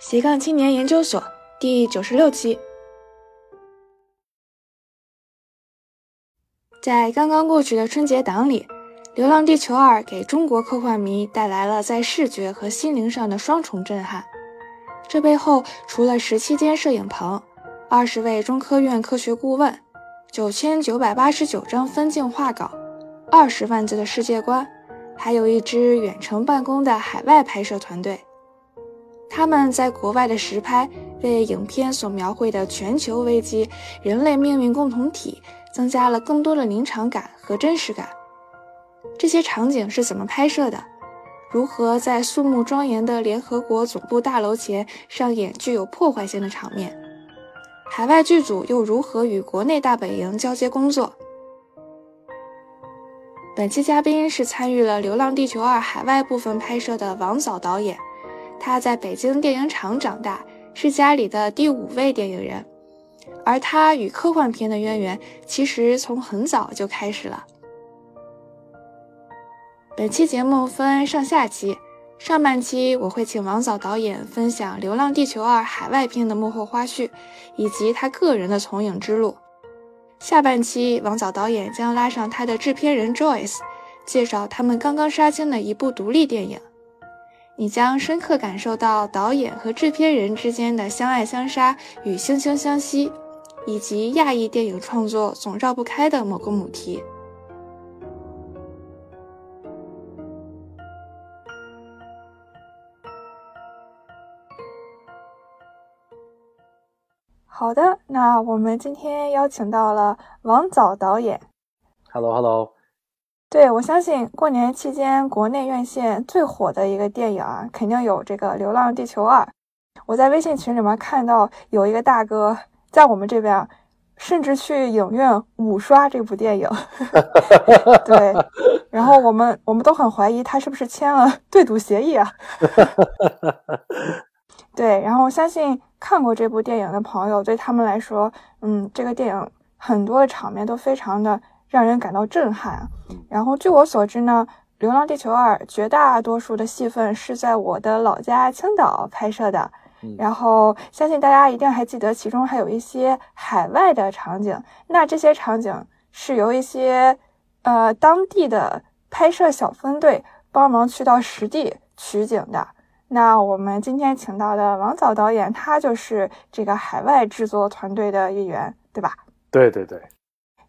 斜杠青年研究所第九十六期，在刚刚过去的春节档里，《流浪地球二》给中国科幻迷带来了在视觉和心灵上的双重震撼。这背后，除了十七间摄影棚、二十位中科院科学顾问、九千九百八十九张分镜画稿、二十万字的世界观，还有一支远程办公的海外拍摄团队。他们在国外的实拍，为影片所描绘的全球危机、人类命运共同体增加了更多的临场感和真实感。这些场景是怎么拍摄的？如何在肃穆庄严的联合国总部大楼前上演具有破坏性的场面？海外剧组又如何与国内大本营交接工作？本期嘉宾是参与了《流浪地球二》海外部分拍摄的王藻导演。他在北京电影厂长大，是家里的第五位电影人，而他与科幻片的渊源其实从很早就开始了。本期节目分上下期，上半期我会请王藻导演分享《流浪地球二》海外片的幕后花絮，以及他个人的从影之路。下半期，王藻导演将拉上他的制片人 Joyce，介绍他们刚刚杀青的一部独立电影。你将深刻感受到导演和制片人之间的相爱相杀与惺惺相惜，以及亚裔电影创作总绕不开的某个母题。好的，那我们今天邀请到了王早导演。Hello，Hello。对，我相信过年期间国内院线最火的一个电影啊，肯定有这个《流浪地球二》。我在微信群里面看到有一个大哥在我们这边，甚至去影院五刷这部电影。对，然后我们我们都很怀疑他是不是签了 对赌协议啊？对，然后我相信看过这部电影的朋友，对他们来说，嗯，这个电影很多的场面都非常的。让人感到震撼。然后，据我所知呢，《流浪地球二》绝大多数的戏份是在我的老家青岛拍摄的。然后，相信大家一定还记得，其中还有一些海外的场景。那这些场景是由一些呃当地的拍摄小分队帮忙去到实地取景的。那我们今天请到的王藻导演，他就是这个海外制作团队的一员，对吧？对对对。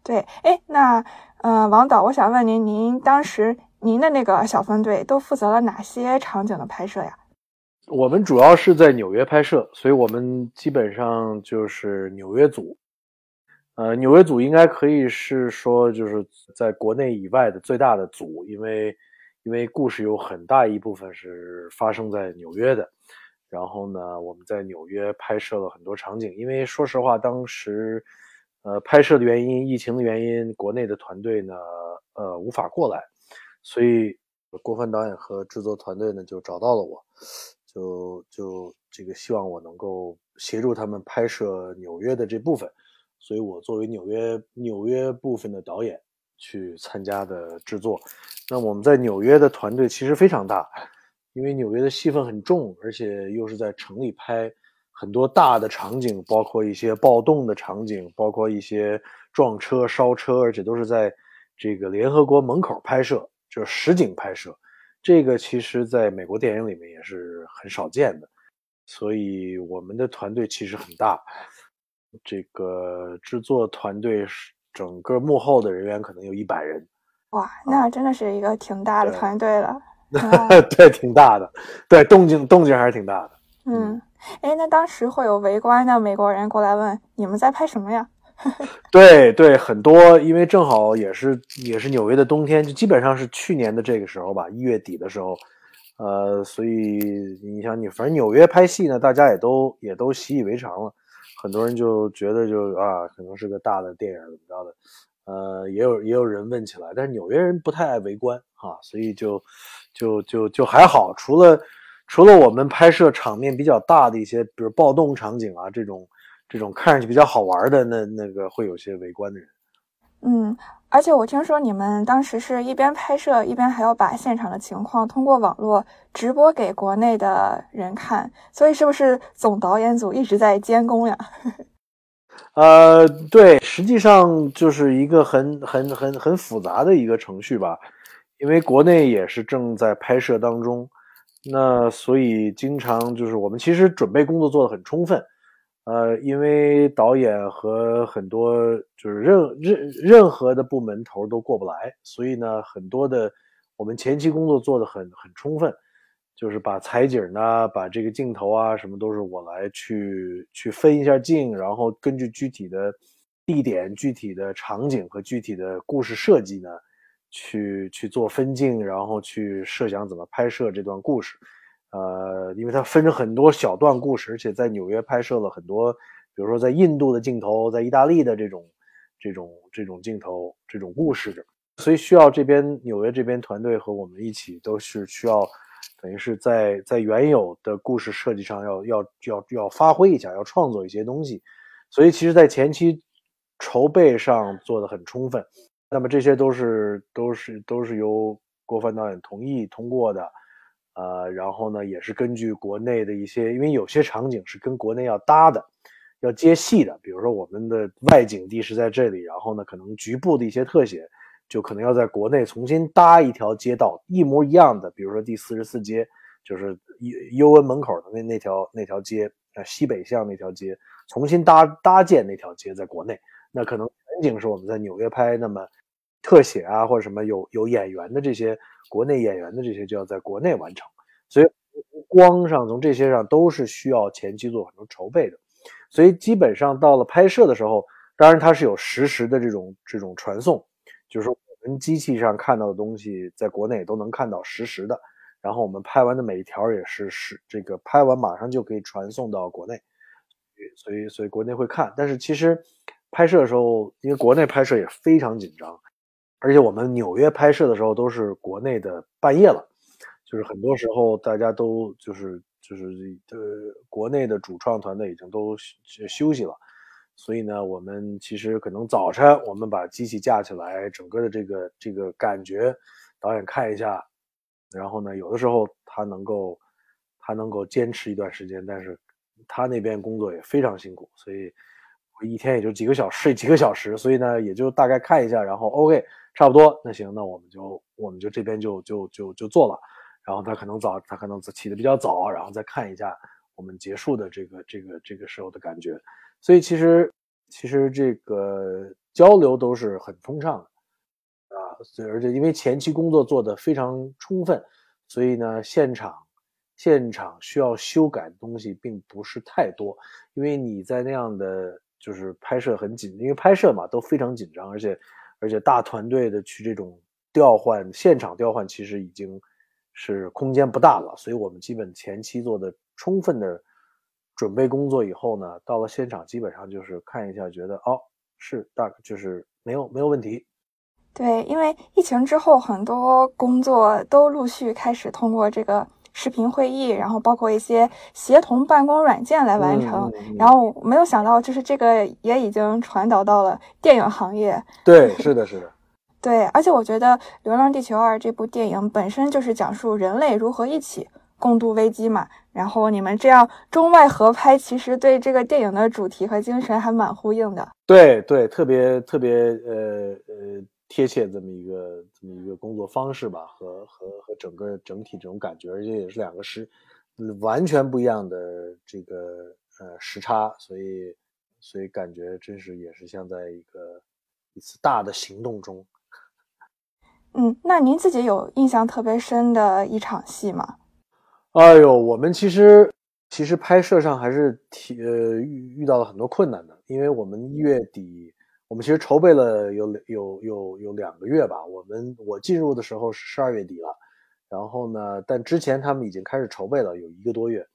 对，哎，那，呃，王导，我想问您，您当时您的那个小分队都负责了哪些场景的拍摄呀？我们主要是在纽约拍摄，所以我们基本上就是纽约组。呃，纽约组应该可以是说，就是在国内以外的最大的组，因为因为故事有很大一部分是发生在纽约的。然后呢，我们在纽约拍摄了很多场景，因为说实话，当时。呃，拍摄的原因，疫情的原因，国内的团队呢，呃，无法过来，所以郭帆导演和制作团队呢就找到了我，就就这个希望我能够协助他们拍摄纽约的这部分，所以我作为纽约纽约部分的导演去参加的制作。那我们在纽约的团队其实非常大，因为纽约的戏份很重，而且又是在城里拍。很多大的场景，包括一些暴动的场景，包括一些撞车、烧车，而且都是在这个联合国门口拍摄，就是实景拍摄。这个其实在美国电影里面也是很少见的，所以我们的团队其实很大。这个制作团队是整个幕后的人员可能有一百人。哇，那真的是一个挺大的团队了。对，挺大的。对，动静动静还是挺大的。嗯。哎，那当时会有围观的美国人过来问你们在拍什么呀？对对，很多，因为正好也是也是纽约的冬天，就基本上是去年的这个时候吧，一月底的时候，呃，所以你想，你反正纽约拍戏呢，大家也都也都习以为常了，很多人就觉得就啊，可能是个大的电影怎么着的，呃，也有也有人问起来，但是纽约人不太爱围观啊，所以就就就就还好，除了。除了我们拍摄场面比较大的一些，比如暴动场景啊，这种这种看上去比较好玩的，那那个会有些围观的人。嗯，而且我听说你们当时是一边拍摄，一边还要把现场的情况通过网络直播给国内的人看，所以是不是总导演组一直在监工呀？呃，对，实际上就是一个很很很很复杂的一个程序吧，因为国内也是正在拍摄当中，那所以经常就是我们其实准备工作做得很充分，呃，因为导演和很多就是任任任何的部门头都过不来，所以呢，很多的我们前期工作做得很很充分。就是把采景呢，把这个镜头啊，什么都是我来去去分一下镜，然后根据具体的地点、具体的场景和具体的故事设计呢，去去做分镜，然后去设想怎么拍摄这段故事。呃，因为它分成很多小段故事，而且在纽约拍摄了很多，比如说在印度的镜头，在意大利的这种这种这种镜头这种故事，所以需要这边纽约这边团队和我们一起都是需要。等于是在在原有的故事设计上要要要要发挥一下，要创作一些东西，所以其实，在前期筹备上做的很充分。那么这些都是都是都是由郭帆导演同意通过的，呃，然后呢，也是根据国内的一些，因为有些场景是跟国内要搭的，要接戏的，比如说我们的外景地是在这里，然后呢，可能局部的一些特写。就可能要在国内重新搭一条街道，一模一样的，比如说第四十四街，就是 U N 门口的那那条那条街，啊，西北向那条街，重新搭搭建那条街，在国内，那可能全景是我们在纽约拍，那么特写啊或者什么有有演员的这些国内演员的这些就要在国内完成，所以光上从这些上都是需要前期做很多筹备的，所以基本上到了拍摄的时候，当然它是有实时的这种这种传送。就是我们机器上看到的东西，在国内都能看到实时的，然后我们拍完的每一条也是实这个拍完马上就可以传送到国内，所以所以国内会看。但是其实拍摄的时候，因为国内拍摄也非常紧张，而且我们纽约拍摄的时候都是国内的半夜了，就是很多时候大家都就是就是呃国内的主创团队已经都休息了。所以呢，我们其实可能早晨我们把机器架起来，整个的这个这个感觉，导演看一下，然后呢，有的时候他能够他能够坚持一段时间，但是他那边工作也非常辛苦，所以我一天也就几个小时睡 几个小时，所以呢，也就大概看一下，然后 OK 差不多，那行，那我们就我们就这边就就就就做了，然后他可能早他可能起的比较早，然后再看一下我们结束的这个这个这个时候的感觉。所以其实，其实这个交流都是很通畅的，啊，所以而且因为前期工作做得非常充分，所以呢，现场现场需要修改的东西并不是太多。因为你在那样的就是拍摄很紧，因为拍摄嘛都非常紧张，而且而且大团队的去这种调换现场调换，其实已经是空间不大了，所以我们基本前期做的充分的。准备工作以后呢，到了现场基本上就是看一下，觉得哦是大就是没有没有问题。对，因为疫情之后，很多工作都陆续开始通过这个视频会议，然后包括一些协同办公软件来完成。然后没有想到，就是这个也已经传导到了电影行业。对，是的，是的。对，而且我觉得《流浪地球二》这部电影本身就是讲述人类如何一起。共度危机嘛，然后你们这样中外合拍，其实对这个电影的主题和精神还蛮呼应的。对对，特别特别呃呃贴切这么一个这么一个工作方式吧，和和和整个整体这种感觉，而且也是两个时完全不一样的这个呃时差，所以所以感觉真是也是像在一个一次大的行动中。嗯，那您自己有印象特别深的一场戏吗？哎呦，我们其实其实拍摄上还是提呃遇遇到了很多困难的，因为我们一月底，我们其实筹备了有有有有两个月吧。我们我进入的时候是十二月底了，然后呢，但之前他们已经开始筹备了有一个多月，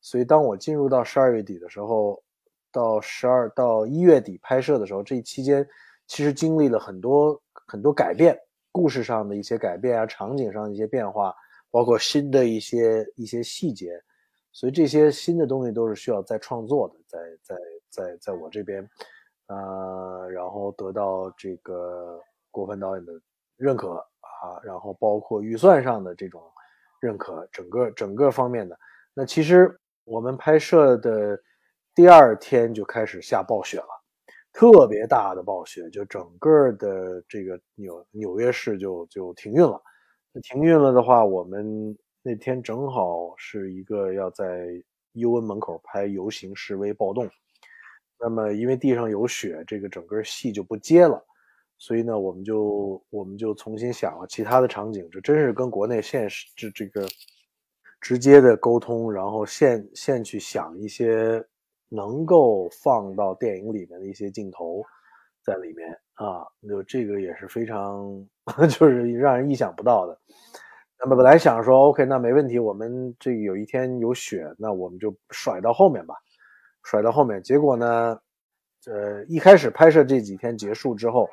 所以当我进入到十二月底的时候，到十二到一月底拍摄的时候，这期间其实经历了很多很多改变，故事上的一些改变啊，场景上的一些变化。包括新的一些一些细节，所以这些新的东西都是需要再创作的，在在在在我这边，呃，然后得到这个郭帆导演的认可啊，然后包括预算上的这种认可，整个整个方面的。那其实我们拍摄的第二天就开始下暴雪了，特别大的暴雪，就整个的这个纽纽约市就就停运了。那停运了的话，我们那天正好是一个要在尤文门口拍游行示威暴动。那么，因为地上有雪，这个整个戏就不接了，所以呢，我们就我们就重新想了其他的场景，这真是跟国内现实这这个直接的沟通，然后现现去想一些能够放到电影里面的一些镜头在里面啊，就这个也是非常 就是让人意想不到的。那么本来想说，OK，那没问题，我们这有一天有雪，那我们就甩到后面吧。甩到后面，结果呢？呃，一开始拍摄这几天结束之后，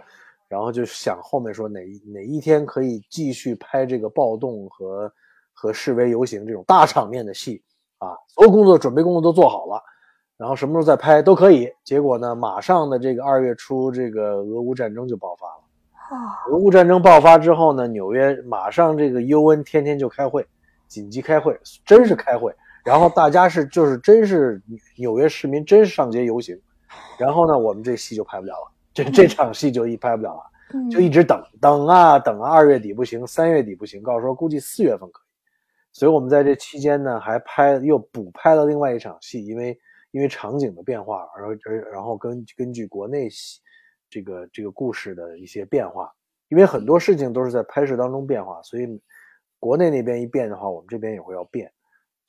然后就想后面说哪哪一天可以继续拍这个暴动和和示威游行这种大场面的戏啊，所有工作准备工作都做好了，然后什么时候再拍都可以。结果呢，马上的这个二月初，这个俄乌战争就爆发了。俄乌战争爆发之后呢，纽约马上这个尤恩天天就开会，紧急开会，真是开会。然后大家是就是真是纽约市民真是上街游行，然后呢，我们这戏就拍不了了，这这场戏就一拍不了了，就一直等等啊等啊，二月底不行，三月底不行，告诉说估计四月份可以，所以我们在这期间呢还拍又补拍了另外一场戏，因为因为场景的变化，而而然后根根据国内戏这个这个故事的一些变化，因为很多事情都是在拍摄当中变化，所以国内那边一变的话，我们这边也会要变。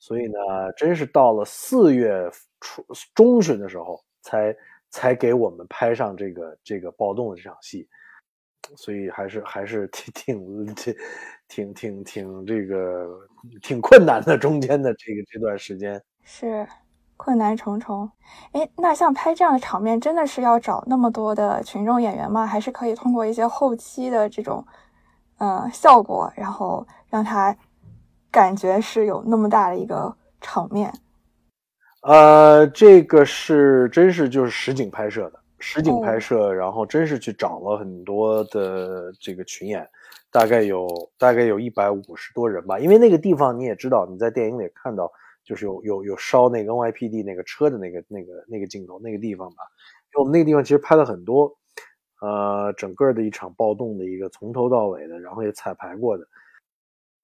所以呢，真是到了四月初中旬的时候，才才给我们拍上这个这个暴动的这场戏，所以还是还是挺挺挺挺挺这个挺困难的，中间的这个这段时间是困难重重。哎，那像拍这样的场面，真的是要找那么多的群众演员吗？还是可以通过一些后期的这种呃效果，然后让他。感觉是有那么大的一个场面，呃，这个是真是就是实景拍摄的，实景拍摄，然后真是去找了很多的这个群演，大概有大概有一百五十多人吧。因为那个地方你也知道，你在电影里看到，就是有有有烧那个 NYPD 那个车的那个那个那个镜头，那个地方吧。因为我们那个地方其实拍了很多，呃，整个的一场暴动的一个从头到尾的，然后也彩排过的。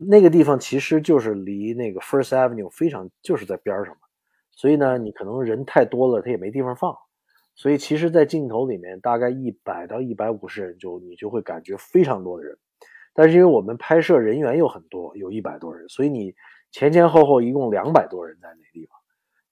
那个地方其实就是离那个 First Avenue 非常就是在边上嘛，所以呢，你可能人太多了，他也没地方放，所以其实，在镜头里面大概一百到一百五十人，就你就会感觉非常多的人。但是因为我们拍摄人员又很多，有一百多人，所以你前前后后一共两百多人在那地方。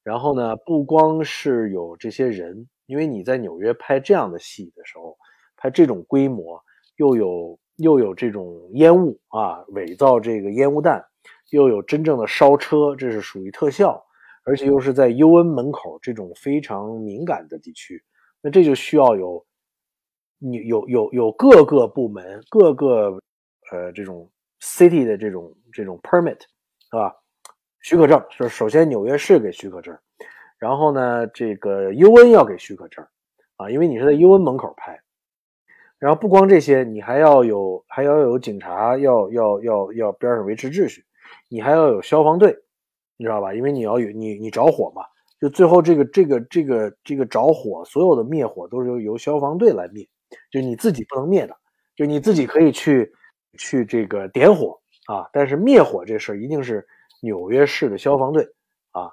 然后呢，不光是有这些人，因为你在纽约拍这样的戏的时候，拍这种规模，又有。又有这种烟雾啊，伪造这个烟雾弹，又有真正的烧车，这是属于特效，而且又是在 UN 门口这种非常敏感的地区，那这就需要有你有有有各个部门各个呃这种 city 的这种这种 permit 是吧？许可证就是首先纽约市给许可证，然后呢这个 UN 要给许可证啊，因为你是在 UN 门口拍。然后不光这些，你还要有，还要有警察，要要要要边上维持秩序，你还要有消防队，你知道吧？因为你要有你你着火嘛，就最后这个这个这个这个着火，所有的灭火都是由由消防队来灭，就你自己不能灭的，就你自己可以去去这个点火啊，但是灭火这事儿一定是纽约市的消防队啊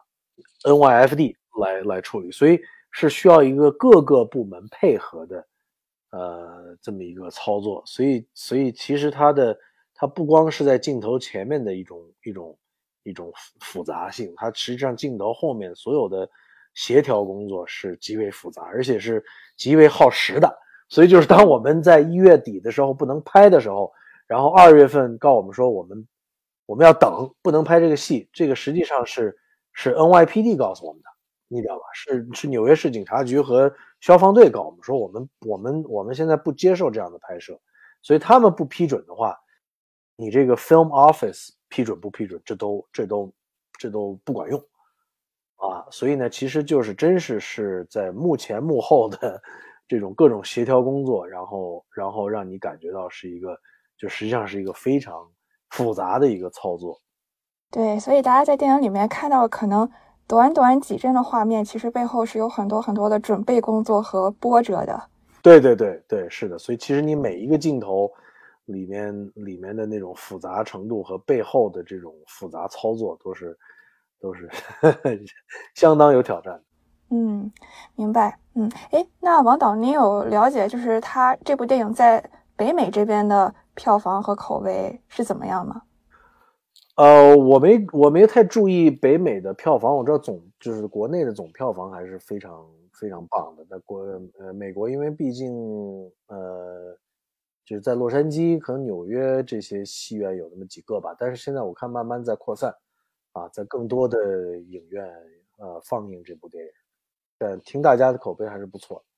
，NYFD 来来处理，所以是需要一个各个部门配合的。呃，这么一个操作，所以，所以其实它的它不光是在镜头前面的一种一种一种复杂性，它实际上镜头后面所有的协调工作是极为复杂，而且是极为耗时的。所以，就是当我们在一月底的时候不能拍的时候，然后二月份告我们说我们我们要等，不能拍这个戏，这个实际上是是 NYPD 告诉我们的。你知道吧？是是纽约市警察局和消防队告我们说，我们我们我们现在不接受这样的拍摄，所以他们不批准的话，你这个 film office 批准不批准，这都这都这都不管用啊！所以呢，其实就是真是是在幕前幕后的这种各种协调工作，然后然后让你感觉到是一个，就实际上是一个非常复杂的一个操作。对，所以大家在电影里面看到可能短短几帧的画面，其实背后是有很多很多的准备工作和波折的。对对对对，是的。所以其实你每一个镜头里面里面的那种复杂程度和背后的这种复杂操作，都是都 是相当有挑战。嗯，明白。嗯，哎，那王导，您有了解就是他这部电影在北美这边的票房和口碑是怎么样吗？呃，我没我没太注意北美的票房，我知道总就是国内的总票房还是非常非常棒的。在国呃美国，因为毕竟呃就是在洛杉矶，可能纽约这些戏院有那么几个吧。但是现在我看慢慢在扩散，啊，在更多的影院呃放映这部电影，但听大家的口碑还是不错的。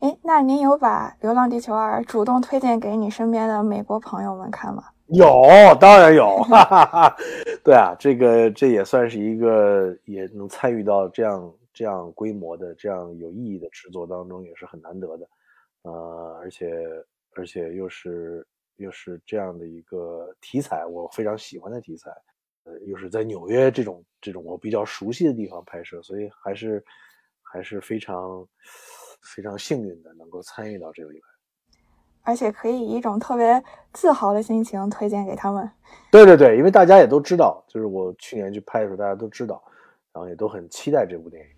哎，那您有把《流浪地球二》主动推荐给你身边的美国朋友们看吗？有，当然有，哈哈。对啊，这个这也算是一个也能参与到这样这样规模的、这样有意义的制作当中，也是很难得的。呃，而且而且又是又是这样的一个题材，我非常喜欢的题材。呃，又是在纽约这种这种我比较熟悉的地方拍摄，所以还是还是非常非常幸运的能够参与到这个里面。而且可以以一种特别自豪的心情推荐给他们。对对对，因为大家也都知道，就是我去年去拍的时候，大家都知道，然后也都很期待这部电影。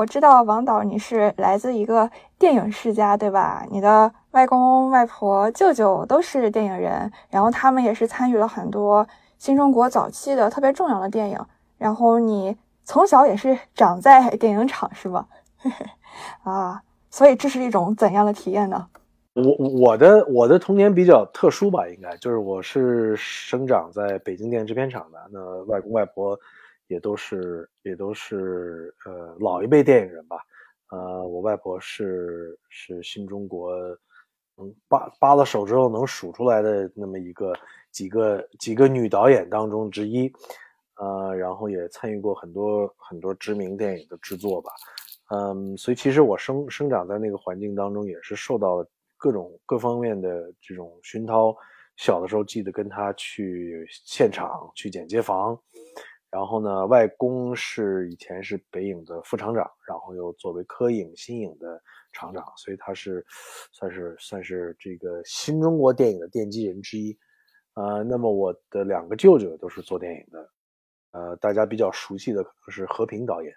我知道王导你是来自一个电影世家，对吧？你的外公外婆、舅舅都是电影人，然后他们也是参与了很多新中国早期的特别重要的电影。然后你从小也是长在电影厂，是吧？啊，所以这是一种怎样的体验呢？我我的我的童年比较特殊吧，应该就是我是生长在北京电影制片厂的，那外公外婆。也都是也都是呃老一辈电影人吧，呃，我外婆是是新中国，嗯扒扒了手之后能数出来的那么一个几个几个女导演当中之一，呃，然后也参与过很多很多知名电影的制作吧，嗯，所以其实我生生长在那个环境当中，也是受到各种各方面的这种熏陶。小的时候记得跟他去现场去剪接房。然后呢，外公是以前是北影的副厂长，然后又作为科影、新影的厂长，所以他是算是算是这个新中国电影的奠基人之一。呃，那么我的两个舅舅都是做电影的，呃，大家比较熟悉的可能是和平导演，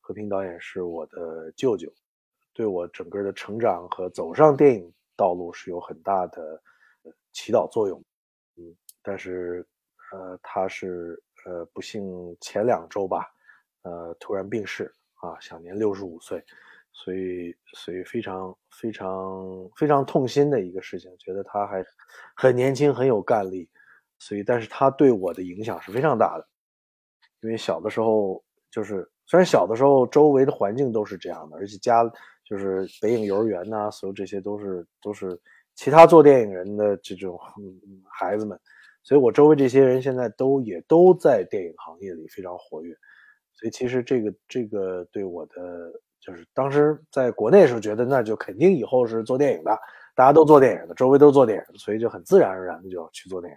和平导演是我的舅舅，对我整个的成长和走上电影道路是有很大的呃祈祷作用。嗯，但是呃，他是。呃，不幸前两周吧，呃，突然病逝啊，享年六十五岁，所以，所以非常非常非常痛心的一个事情，觉得他还很年轻，很有干力，所以，但是他对我的影响是非常大的，因为小的时候就是，虽然小的时候周围的环境都是这样的，而且家就是北影幼儿园呐，所有这些都是都是其他做电影人的这种孩子们。所以，我周围这些人现在都也都在电影行业里非常活跃，所以其实这个这个对我的就是当时在国内时候觉得那就肯定以后是做电影的，大家都做电影的，周围都做电影，所以就很自然而然的就要去做电影。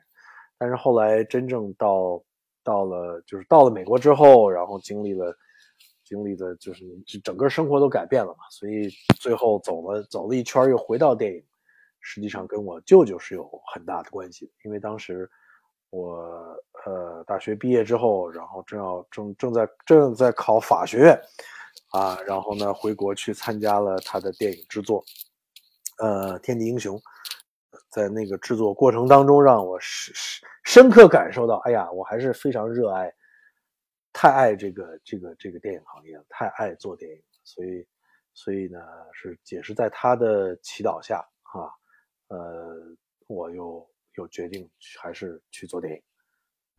但是后来真正到到了就是到了美国之后，然后经历了经历的就是整个生活都改变了嘛，所以最后走了走了一圈又回到电影。实际上跟我舅舅是有很大的关系，因为当时我呃大学毕业之后，然后正要正正在正在考法学院，啊，然后呢回国去参加了他的电影制作，呃《天地英雄》，在那个制作过程当中，让我深深深刻感受到，哎呀，我还是非常热爱，太爱这个这个这个电影行业了，太爱做电影，所以所以呢是也是在他的祈祷下啊。呃，我又又决定还是去做电影。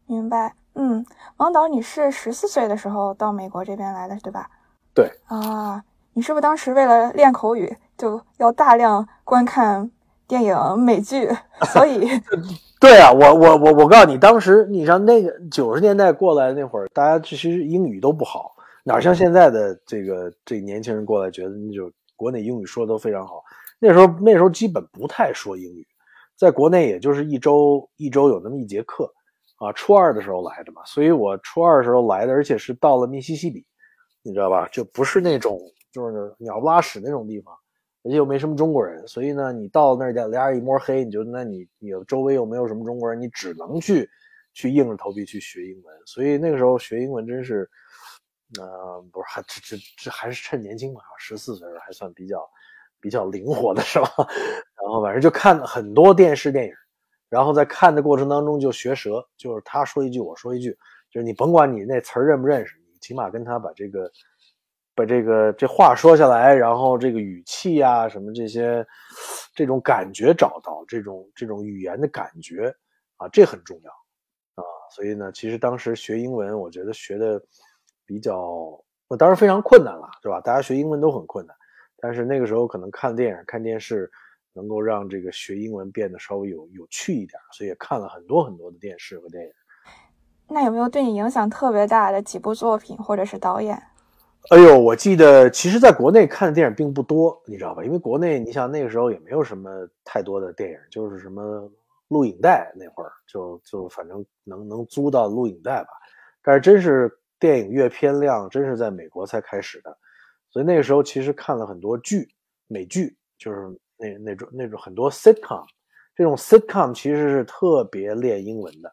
明白，嗯，王导，你是十四岁的时候到美国这边来的，对吧？对。啊，你是不是当时为了练口语，就要大量观看电影、美剧，所以 对啊，我我我我告诉你，当时你像那个九十年代过来那会儿，大家其实英语都不好，哪像现在的这个这年轻人过来，觉得那就国内英语说的都非常好。那时候那时候基本不太说英语，在国内也就是一周一周有那么一节课啊。初二的时候来的嘛，所以我初二的时候来的，而且是到了密西西比，你知道吧？就不是那种就是鸟不拉屎那种地方。而且又没什么中国人，所以呢，你到那儿俩人一摸黑，你就那你你周围又没有什么中国人，你只能去去硬着头皮去学英文。所以那个时候学英文真是，呃，不是还这这这还是趁年轻嘛，十四岁还算比较比较灵活的是吧？然后反正就看很多电视电影，然后在看的过程当中就学舌，就是他说一句我说一句，就是你甭管你那词儿认不认识，你起码跟他把这个。把这个这话说下来，然后这个语气啊，什么这些，这种感觉找到这种这种语言的感觉啊，这很重要啊。所以呢，其实当时学英文，我觉得学的比较，那当然非常困难了，对吧？大家学英文都很困难，但是那个时候可能看电影、看电视，能够让这个学英文变得稍微有有趣一点，所以也看了很多很多的电视和电影。那有没有对你影响特别大的几部作品或者是导演？哎呦，我记得，其实在国内看的电影并不多，你知道吧？因为国内，你想那个时候也没有什么太多的电影，就是什么录影带那会儿，就就反正能能租到录影带吧。但是真是电影阅片量，真是在美国才开始的，所以那个时候其实看了很多剧，美剧，就是那那种那种很多 sitcom，这种 sitcom 其实是特别练英文的，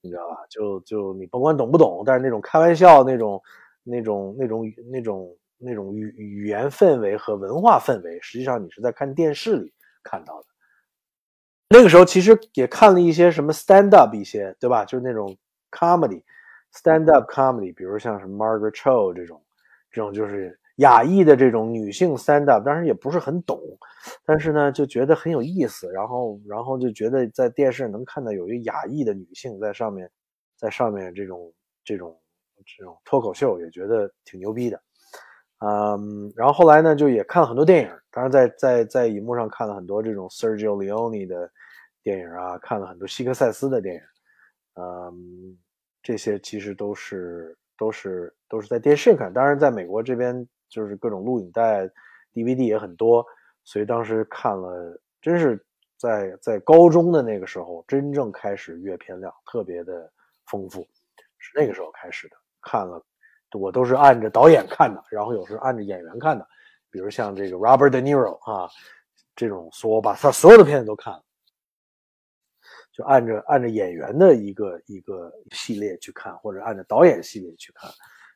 你知道吧？就就你甭管懂不懂，但是那种开玩笑那种。那种那种那种那种语语言氛围和文化氛围，实际上你是在看电视里看到的。那个时候其实也看了一些什么 stand up 一些，对吧？就是那种 comedy，stand up comedy，比如像什么 Margaret Cho 这种，这种就是亚裔的这种女性 stand up，当然也不是很懂，但是呢就觉得很有意思，然后然后就觉得在电视能看到有一个亚裔的女性在上面，在上面这种这种。这种脱口秀也觉得挺牛逼的，嗯，然后后来呢，就也看了很多电影，当然在在在荧幕上看了很多这种 Sergio Leone 的电影啊，看了很多希克塞斯的电影，嗯，这些其实都是都是都是在电视看，当然在美国这边就是各种录影带、DVD 也很多，所以当时看了，真是在在高中的那个时候，真正开始阅片量特别的丰富，是那个时候开始的。看了，我都是按着导演看的，然后有时候按着演员看的，比如像这个 Robert De Niro 啊，这种说我把他所有的片子都看了，就按着按着演员的一个一个系列去看，或者按着导演系列去看，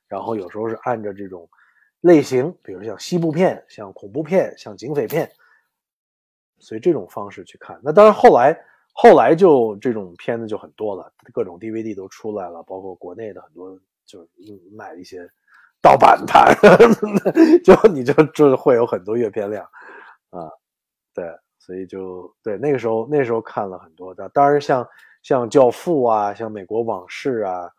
然后有时候是按着这种类型，比如像西部片、像恐怖片、像警匪片，所以这种方式去看。那当然后来后来就这种片子就很多了，各种 DVD 都出来了，包括国内的很多。就是卖一些盗版盘，就你就就会有很多阅片量啊，对，所以就对那个时候那时候看了很多的，当然像像教父啊，像美国往事啊，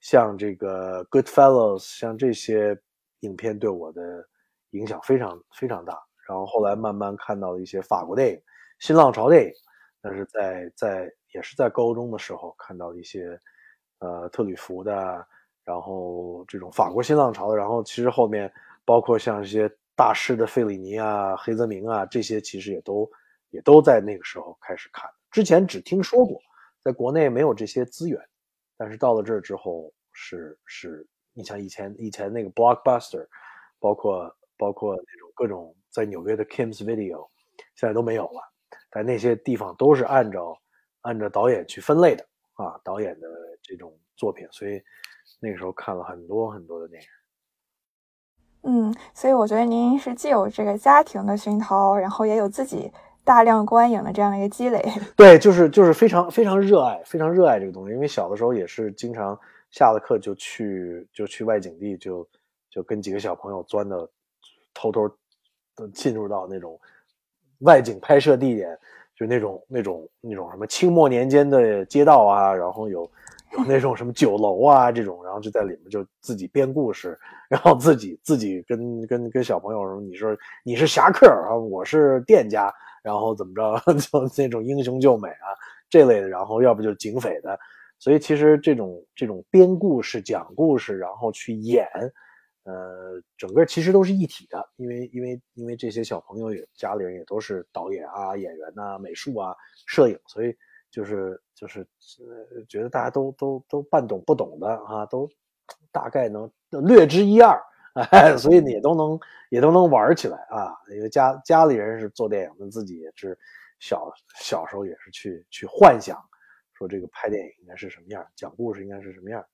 像这个 Goodfellows，像这些影片对我的影响非常非常大。然后后来慢慢看到了一些法国电影、新浪潮电影，但是在在也是在高中的时候看到一些呃特吕弗的。然后这种法国新浪潮的，然后其实后面包括像一些大师的费里尼啊、黑泽明啊，这些其实也都也都在那个时候开始看。之前只听说过，在国内没有这些资源，但是到了这儿之后，是是，你像以前以前那个 Blockbuster，包括包括那种各种在纽约的 Kim's Video，现在都没有了。但那些地方都是按照按照导演去分类的啊，导演的这种作品，所以。那个时候看了很多很多的电影，嗯，所以我觉得您是既有这个家庭的熏陶，然后也有自己大量观影的这样的一个积累。对，就是就是非常非常热爱，非常热爱这个东西。因为小的时候也是经常下了课就去就去外景地，就就跟几个小朋友钻的，偷偷的进入到那种外景拍摄地点，就那种那种那种什么清末年间的街道啊，然后有。有那种什么酒楼啊这种，然后就在里面就自己编故事，然后自己自己跟跟跟小朋友说，你说你是侠客啊，我是店家，然后怎么着 就那种英雄救美啊这类的，然后要不就警匪的，所以其实这种这种编故事讲故事，然后去演。呃，整个其实都是一体的，因为因为因为这些小朋友也家里人也都是导演啊、演员呐、美术啊、摄影，所以就是就是呃，觉得大家都都都半懂不懂的啊，都大概能略知一二，哎，所以也都能也都能玩起来啊。因为家家里人是做电影的，自己也是小小时候也是去去幻想，说这个拍电影应该是什么样，讲故事应该是什么样。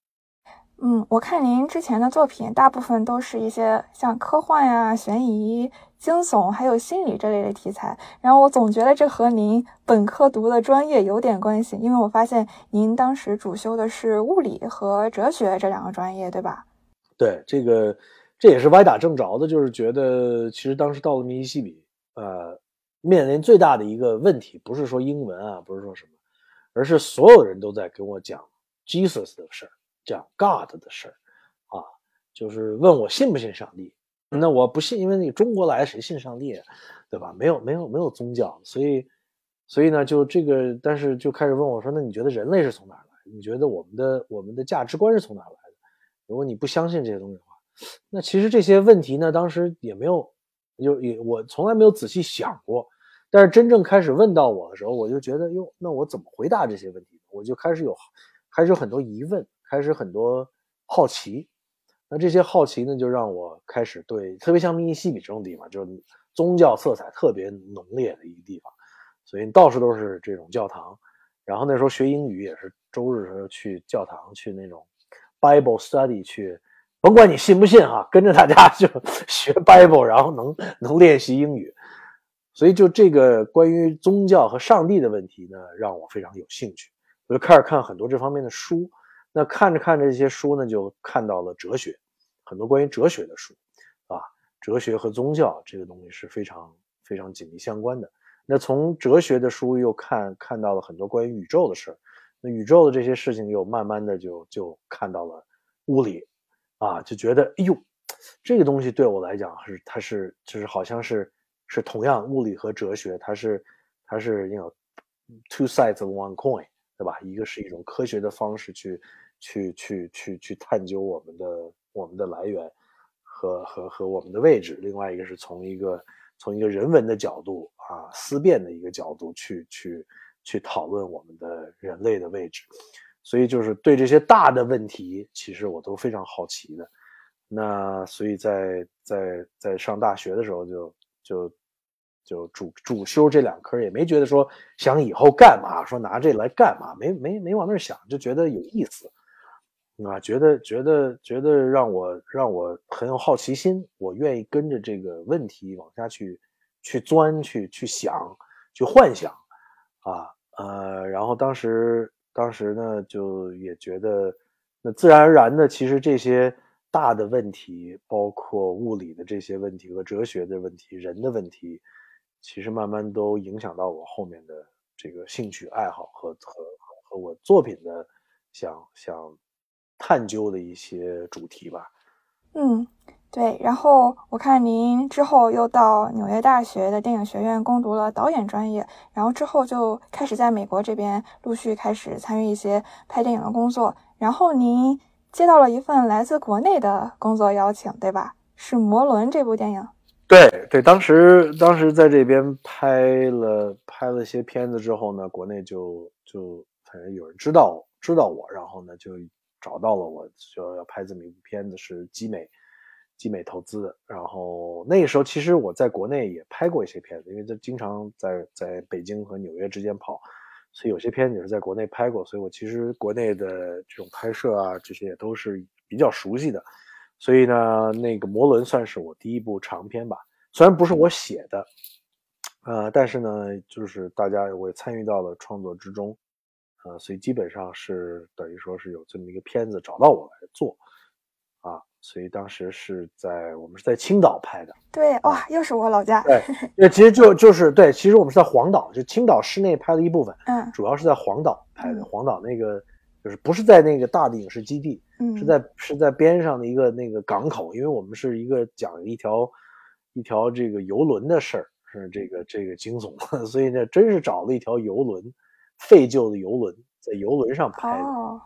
嗯，我看您之前的作品大部分都是一些像科幻呀、悬疑、惊悚，还有心理这类的题材。然后我总觉得这和您本科读的专业有点关系，因为我发现您当时主修的是物理和哲学这两个专业，对吧？对，这个这也是歪打正着的，就是觉得其实当时到了密西西比，呃，面临最大的一个问题，不是说英文啊，不是说什么，而是所有人都在跟我讲 Jesus 的事儿。讲 God 的事儿，啊，就是问我信不信上帝。那我不信，因为你中国来谁信上帝，对吧？没有没有没有宗教，所以所以呢，就这个，但是就开始问我说，那你觉得人类是从哪来？你觉得我们的我们的价值观是从哪来的？如果你不相信这些东西的话，那其实这些问题呢，当时也没有，就也我从来没有仔细想过。但是真正开始问到我的时候，我就觉得，哟，那我怎么回答这些问题？我就开始有开始有很多疑问。开始很多好奇，那这些好奇呢，就让我开始对特别像密西西比这种地方，就是宗教色彩特别浓烈的一个地方，所以到处都是这种教堂。然后那时候学英语也是周日时候去教堂去那种 Bible study 去，甭管你信不信哈，跟着大家 就学 Bible，然后能能练习英语。所以就这个关于宗教和上帝的问题呢，让我非常有兴趣，我就开始看很多这方面的书。那看着看着这些书呢，就看到了哲学，很多关于哲学的书，啊，哲学和宗教这个东西是非常非常紧密相关的。那从哲学的书又看看到了很多关于宇宙的事，那宇宙的这些事情又慢慢的就就看到了物理，啊，就觉得哎呦，这个东西对我来讲是它是就是好像是是同样物理和哲学，它是它是 you know two sides of one coin，对吧？一个是一种科学的方式去。去去去去探究我们的我们的来源和和和我们的位置，另外一个是从一个从一个人文的角度啊思辨的一个角度去去去讨论我们的人类的位置，所以就是对这些大的问题，其实我都非常好奇的。那所以在在在上大学的时候就就就主主修这两科，也没觉得说想以后干嘛，说拿这来干嘛，没没没往那儿想，就觉得有意思。啊，觉得觉得觉得让我让我很有好奇心，我愿意跟着这个问题往下去去钻，去去想，去幻想，啊呃，然后当时当时呢，就也觉得，那自然而然的，其实这些大的问题，包括物理的这些问题和哲学的问题、人的问题，其实慢慢都影响到我后面的这个兴趣爱好和和和我作品的想想。探究的一些主题吧。嗯，对。然后我看您之后又到纽约大学的电影学院攻读了导演专业，然后之后就开始在美国这边陆续开始参与一些拍电影的工作。然后您接到了一份来自国内的工作邀请，对吧？是《摩伦》这部电影。对对，当时当时在这边拍了拍了些片子之后呢，国内就就反正有人知道知道我，然后呢就。找到了，我就要拍这么一部片子，是集美，集美投资。然后那个时候，其实我在国内也拍过一些片子，因为这经常在在北京和纽约之间跑，所以有些片子也是在国内拍过。所以我其实国内的这种拍摄啊，这些也都是比较熟悉的。所以呢，那个《摩伦》算是我第一部长片吧，虽然不是我写的，呃，但是呢，就是大家我也参与到了创作之中。呃，所以基本上是等于说是有这么一个片子找到我来做，啊，所以当时是在我们是在青岛拍的。对，哇，又是我老家。对，那其实就就是对，其实我们是在黄岛，就青岛市内拍的一部分，嗯，主要是在黄岛拍的。黄岛那个就是不是在那个大的影视基地，嗯，是在是在边上的一个那个港口，因为我们是一个讲一条一条这个游轮的事儿，是这个这个惊悚，所以呢，真是找了一条游轮，废旧的游轮，在游轮上拍的、哦，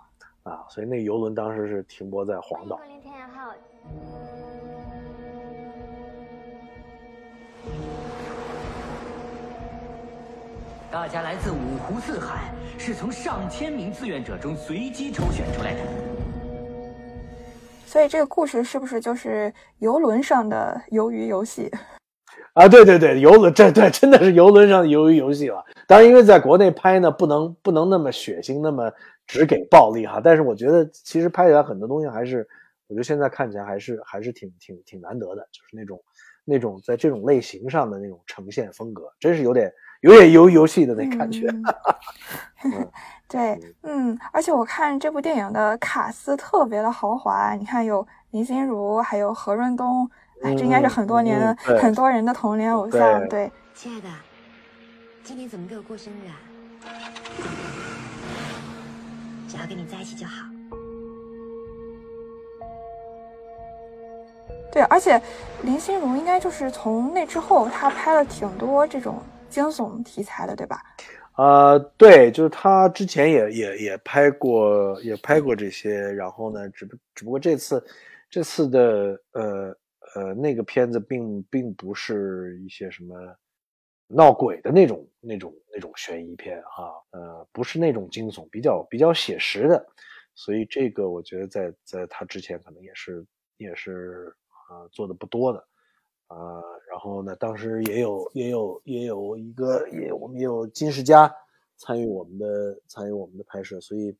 啊，所以那游轮当时是停泊在黄岛。欢迎天然号。大家来自五湖四海，是从上千名志愿者中随机抽选出来的。所以这个故事是不是就是游轮上的鱿鱼游戏？啊，对对对，游轮这对真的是游轮上的鱿鱼游戏了。当然，因为在国内拍呢，不能不能那么血腥，那么只给暴力哈。但是我觉得其实拍起来很多东西还是，我觉得现在看起来还是还是挺挺挺难得的，就是那种那种在这种类型上的那种呈现风格，真是有点有点游游戏的那感觉。嗯 对，嗯，而且我看这部电影的卡斯特别的豪华，你看有林心如，还有何润东，哎，这应该是很多年、很多人的童年偶像，对，亲爱的，今天怎么给我过生日啊？只要跟你在一起就好。对，而且林心如应该就是从那之后，她拍了挺多这种惊悚题材的，对吧？呃，对，就是她之前也也也拍过，也拍过这些，然后呢，只不只不过这次这次的呃呃那个片子并并不是一些什么闹鬼的那种那种那种悬疑片哈，呃，不是那种惊悚，比较比较写实的，所以这个我觉得在在他之前可能也是也是呃做的不多的。呃，然后呢，当时也有也有也有一个也我们也有金世佳参与我们的参与我们的拍摄，所以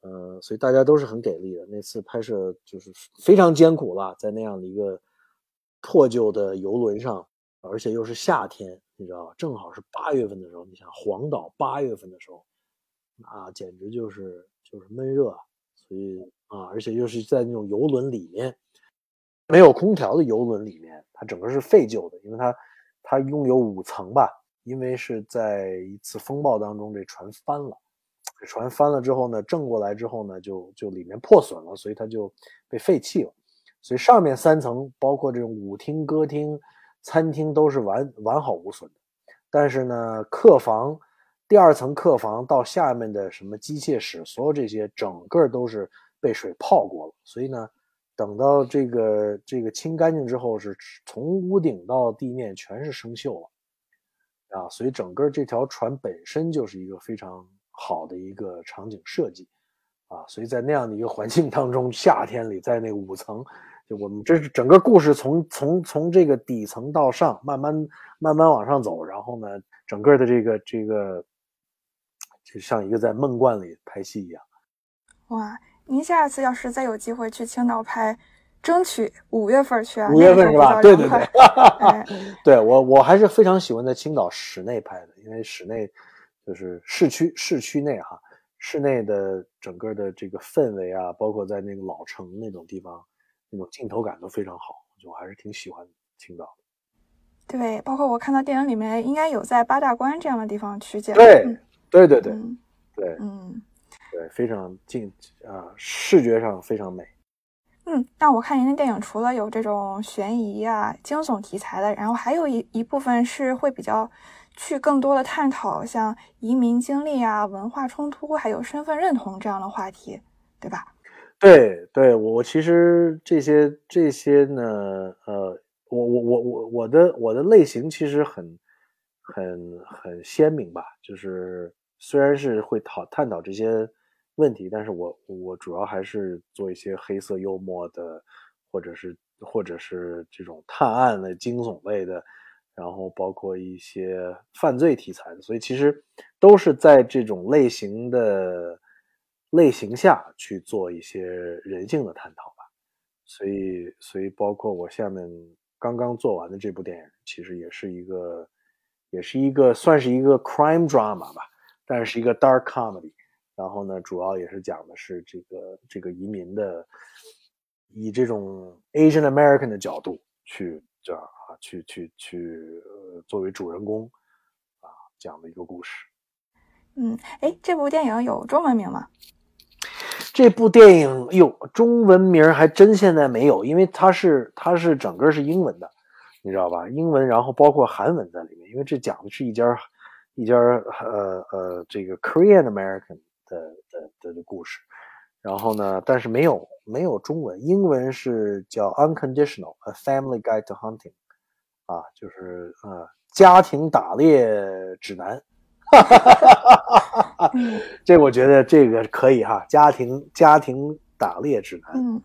呃，所以大家都是很给力的。那次拍摄就是非常艰苦了，在那样的一个破旧的游轮上，而且又是夏天，你知道吧？正好是八月份的时候，你想黄岛八月份的时候，那简直就是就是闷热，所以啊，而且又是在那种游轮里面。没有空调的游轮里面，它整个是废旧的，因为它它拥有五层吧。因为是在一次风暴当中，这船翻了，这船翻了之后呢，正过来之后呢，就就里面破损了，所以它就被废弃了。所以上面三层，包括这种舞厅、歌厅、餐厅都是完完好无损的，但是呢，客房第二层客房到下面的什么机械室，所有这些整个都是被水泡过了，所以呢。等到这个这个清干净之后，是从屋顶到地面全是生锈了，啊，所以整个这条船本身就是一个非常好的一个场景设计，啊，所以在那样的一个环境当中，夏天里在那五层，就我们这是整个故事从从从这个底层到上，慢慢慢慢往上走，然后呢，整个的这个这个就像一个在梦幻里拍戏一样，哇。您下次要是再有机会去青岛拍，争取五月份去啊。五月份是吧？对对对，哎、对我我还是非常喜欢在青岛室内拍的，因为室内就是市区市区内哈，室内的整个的这个氛围啊，包括在那个老城那种地方，那种镜头感都非常好，就我还是挺喜欢青岛的。对，包括我看到电影里面应该有在八大关这样的地方取景。对、嗯、对对对、嗯、对，嗯。对，非常近啊，视觉上非常美。嗯，那我看您的电影除了有这种悬疑啊、惊悚题材的，然后还有一一部分是会比较去更多的探讨像移民经历啊、文化冲突，还有身份认同这样的话题，对吧？对对，我其实这些这些呢，呃，我我我我我的我的类型其实很很很鲜明吧，就是虽然是会讨探讨这些。问题，但是我我主要还是做一些黑色幽默的，或者是或者是这种探案的、惊悚类的，然后包括一些犯罪题材的，所以其实都是在这种类型的类型下去做一些人性的探讨吧。所以，所以包括我下面刚刚做完的这部电影，其实也是一个，也是一个算是一个 crime drama 吧，但是一个 dark comedy。然后呢，主要也是讲的是这个这个移民的，以这种 Asian American 的角度去这样啊，去去去呃，作为主人公啊讲的一个故事。嗯，哎，这部电影有中文名吗？这部电影哟，中文名还真现在没有，因为它是它是整个是英文的，你知道吧？英文，然后包括韩文在里面，因为这讲的是一家一家呃呃这个 Korean American 的的的的故事。然后呢，但是没有没有中文，英文是叫 Unconditional A Family Guide to Hunting，啊，就是呃家庭打猎指南。哈哈哈哈哈！这我觉得这个可以哈，家庭家庭打猎指南。嗯，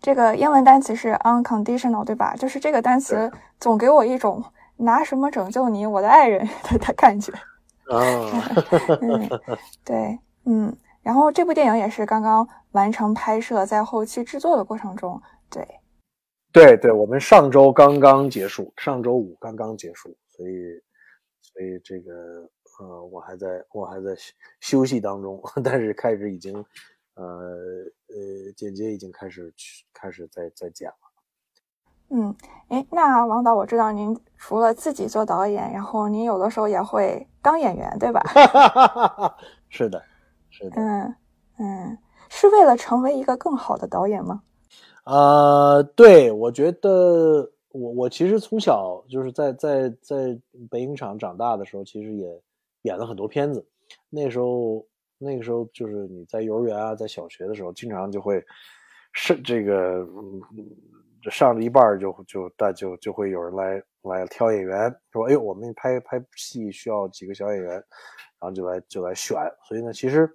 这个英文单词是 unconditional，对吧？就是这个单词总给我一种拿什么拯救你，我的爱人的 的感觉。啊，嗯，对，嗯，然后这部电影也是刚刚完成拍摄，在后期制作的过程中，对，对对，我们上周刚刚结束，上周五刚刚结束，所以所以这个。呃，我还在我还在休息当中，但是开始已经，呃呃，剪接已经开始去开始在在剪了。嗯，哎，那王导，我知道您除了自己做导演，然后您有的时候也会当演员，对吧？是的，是的。嗯嗯，是为了成为一个更好的导演吗？呃，对，我觉得我我其实从小就是在在在北影厂长大的时候，其实也。演了很多片子，那时候那个时候就是你在幼儿园啊，在小学的时候，经常就会是这个上了一半就就大就就会有人来来挑演员，说哎呦我们拍拍戏需要几个小演员，然后就来就来选。所以呢，其实